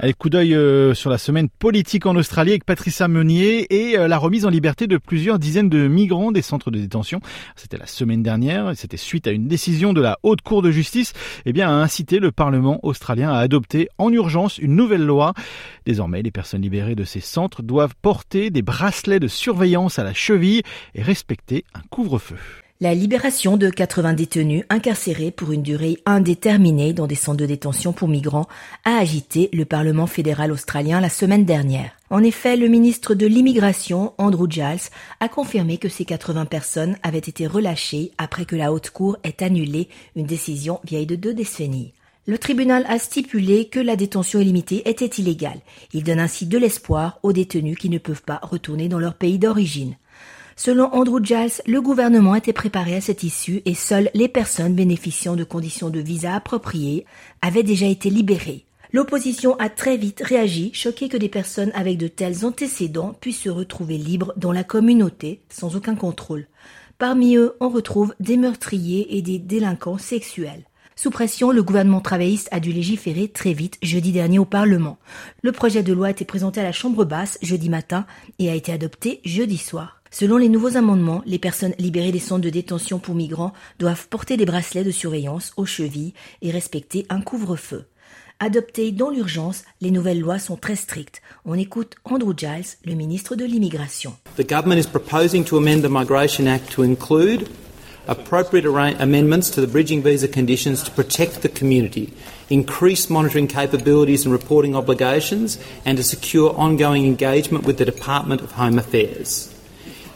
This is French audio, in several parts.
Allez, coup d'œil euh, sur la semaine politique en Australie avec Patricia Meunier et euh, la remise en liberté de plusieurs dizaines de migrants des centres de détention. C'était la semaine dernière c'était suite à une décision de la Haute Cour de justice eh bien, à inciter le Parlement australien à adopter en urgence une nouvelle loi. Désormais, les personnes libérées de ces centres doivent porter des bracelets de surveillance à la cheville et respecter un couvre-feu. La libération de 80 détenus incarcérés pour une durée indéterminée dans des centres de détention pour migrants a agité le Parlement fédéral australien la semaine dernière. En effet, le ministre de l'Immigration, Andrew Giles, a confirmé que ces 80 personnes avaient été relâchées après que la Haute Cour ait annulé une décision vieille de deux décennies. Le tribunal a stipulé que la détention illimitée était illégale. Il donne ainsi de l'espoir aux détenus qui ne peuvent pas retourner dans leur pays d'origine. Selon Andrew Giles, le gouvernement était préparé à cette issue et seules les personnes bénéficiant de conditions de visa appropriées avaient déjà été libérées. L'opposition a très vite réagi, choquée que des personnes avec de tels antécédents puissent se retrouver libres dans la communauté sans aucun contrôle. Parmi eux, on retrouve des meurtriers et des délinquants sexuels. Sous pression, le gouvernement travailliste a dû légiférer très vite jeudi dernier au Parlement. Le projet de loi a été présenté à la Chambre basse jeudi matin et a été adopté jeudi soir. Selon les nouveaux amendements, les personnes libérées des centres de détention pour migrants doivent porter des bracelets de surveillance aux chevilles et respecter un couvre-feu. Adoptées dans l'urgence, les nouvelles lois sont très strictes. On écoute Andrew Giles, le ministre de l'Immigration. The government is proposing to amend the Migration Act to include appropriate amendments to the bridging visa conditions to protect the community, increase monitoring capabilities and reporting obligations, and to secure ongoing engagement with the Department of Home Affairs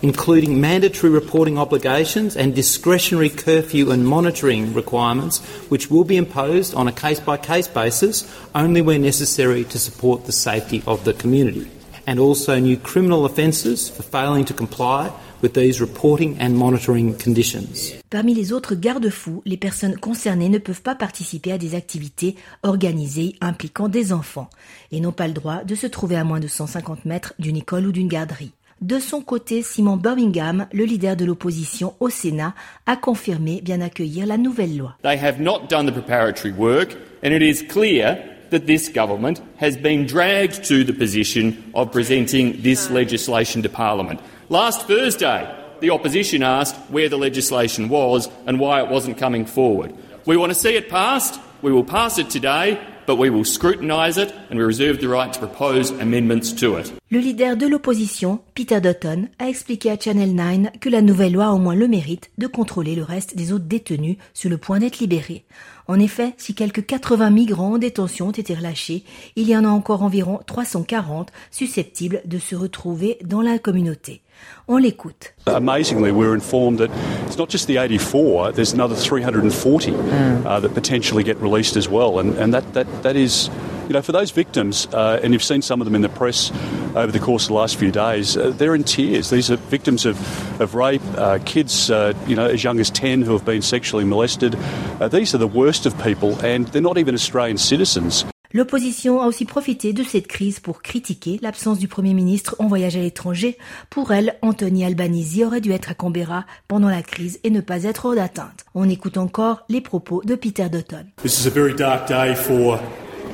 including mandatory reporting obligations and discretionary curfew and monitoring requirements, which will be imposed on a case by case basis only where necessary to support the safety of the community. And also new criminal offences for failing to comply with these reporting and monitoring conditions. Parmi les autres garde-fous, les personnes concernées ne peuvent pas participer à des activités organisées impliquant des enfants et n'ont pas le droit de se trouver à moins de 150 mètres d'une école ou d'une garderie. De son côté, Simon Birmingham, le leader de l'opposition au Sénat, a confirmé bien accueillir la nouvelle loi. They have not done the preparatory work and it is clear that this government has been dragged to the position of presenting this legislation to Parliament. Last Thursday, the opposition asked where the legislation was and why it wasn't coming forward. We want to see it passed. We will pass it today but we will scrutinise it and we reserve the right to propose amendments to it. Le leader de l'opposition, Peter Dutton, a expliqué à Channel 9 que la nouvelle loi a au moins le mérite de contrôler le reste des autres détenus sur le point d'être libérés. En effet, si quelques 80 migrants en détention ont été relâchés, il y en a encore environ 340 susceptibles de se retrouver dans la communauté. On l'écoute. Amazingly, we're informed that it's not just the 84, there's another 340 mm. uh, that potentially get released as well. And, and that, that, that is, you know, for those victims, uh, and you've seen some of them in the press over the course of the last few days, uh, they're in tears. These are victims of, of rape, uh, kids, uh, you know, as young as 10 who have been sexually molested. Uh, these are the worst of people, and they're not even Australian citizens. L'opposition a aussi profité de cette crise pour critiquer l'absence du Premier ministre en voyage à l'étranger. Pour elle, Anthony Albanese aurait dû être à Canberra pendant la crise et ne pas être hors d'atteinte. On écoute encore les propos de Peter Dutton. This is a very dark day for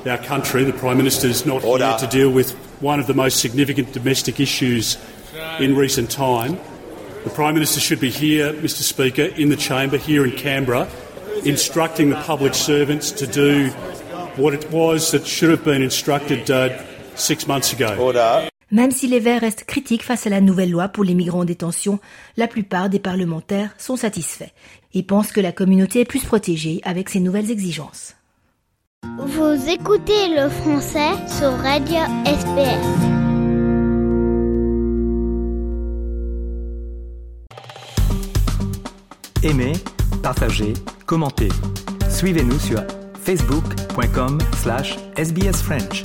our country. The Prime Minister is not here to deal with one of the most significant domestic issues in recent time. The Prime Minister should be here, Mr Speaker, in the chamber here in Canberra, instructing the public servants to do what it was that should have been instructed uh, six months ago. Même si les Verts restent critiques face à la nouvelle loi pour les migrants en détention, la plupart des parlementaires sont satisfaits et pensent que la communauté est plus protégée avec ces nouvelles exigences. Vous écoutez le français sur Radio SPS. Aimez, partagez, commentez. Suivez-nous sur facebook.com slash sbsfrench.